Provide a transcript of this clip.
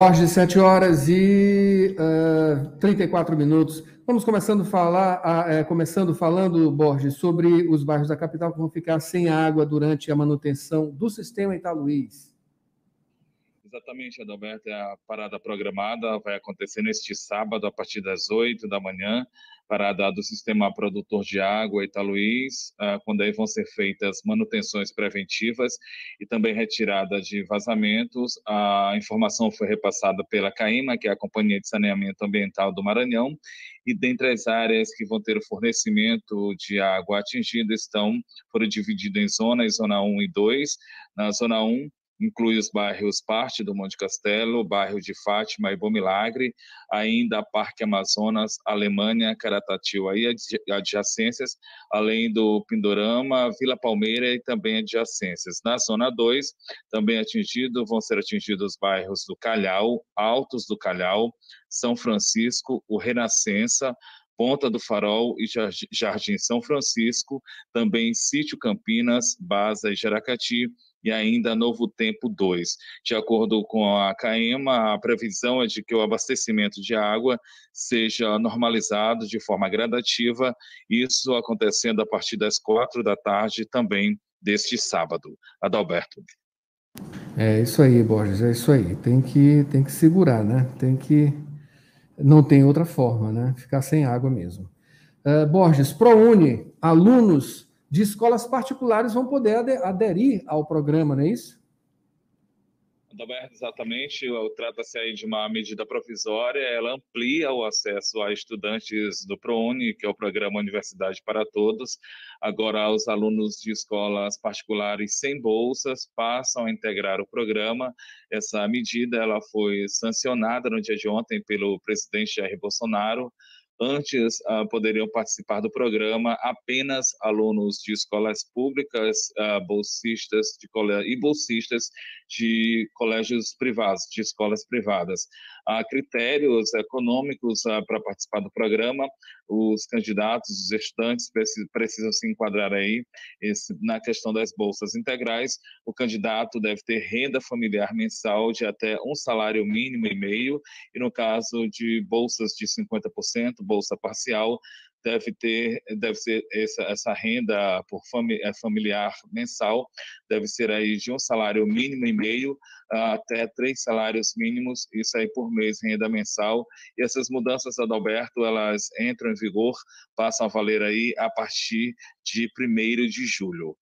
Jorge, 7 horas e uh, eh, 34 minutos. Vamos começando, falar, uh, começando falando, Borges, sobre os bairros da capital que vão ficar sem água durante a manutenção do sistema Italuís. Exatamente, Adalberto. É a parada programada vai acontecer neste sábado, a partir das 8 da manhã, parada do sistema produtor de água Italuís, ah, quando aí vão ser feitas manutenções preventivas e também retirada de vazamentos. A informação foi repassada pela CAIMA, que é a Companhia de Saneamento Ambiental do Maranhão, e dentre as áreas que vão ter o fornecimento de água atingido estão, foram divididas em zonas, zona 1 e 2. Na zona 1, inclui os bairros Parte do Monte Castelo, bairro de Fátima e Bom Milagre, ainda Parque Amazonas, Alemanha, Caratatiba e adjacências, além do Pindorama, Vila Palmeira e também adjacências. Na zona 2, também atingido, vão ser atingidos os bairros do Calhau, Altos do Calhau, São Francisco, o Renascença, Ponta do Farol e Jardim São Francisco, também Sítio Campinas, Baza e Jaracati, e ainda Novo Tempo 2. De acordo com a CAEMA, a previsão é de que o abastecimento de água seja normalizado de forma gradativa, isso acontecendo a partir das quatro da tarde também deste sábado. Adalberto. É isso aí, Borges, é isso aí. Tem que, tem que segurar, né? Tem que. Não tem outra forma, né? Ficar sem água mesmo. Uh, Borges, ProUni, alunos de escolas particulares vão poder aderir ao programa, não é isso? exatamente. Trata-se aí de uma medida provisória, ela amplia o acesso a estudantes do ProUni, que é o programa Universidade para Todos. Agora, os alunos de escolas particulares sem bolsas passam a integrar o programa. Essa medida ela foi sancionada no dia de ontem pelo presidente Jair Bolsonaro. Antes, uh, poderiam participar do programa apenas alunos de escolas públicas, uh, bolsistas de e bolsistas de colégios privados, de escolas privadas. Há critérios econômicos uh, para participar do programa. Os candidatos, os estudantes precisam, precisam se enquadrar aí esse, na questão das bolsas integrais. O candidato deve ter renda familiar mensal de até um salário mínimo e meio, e no caso de bolsas de 50%, bolsa parcial, deve ter, deve ser essa, essa renda por fami, é, familiar mensal, deve ser aí de um salário mínimo e meio até três salários mínimos, isso aí por mês, renda mensal. E essas mudanças, Adalberto, elas entram em vigor, passam a valer aí a partir de 1 de julho.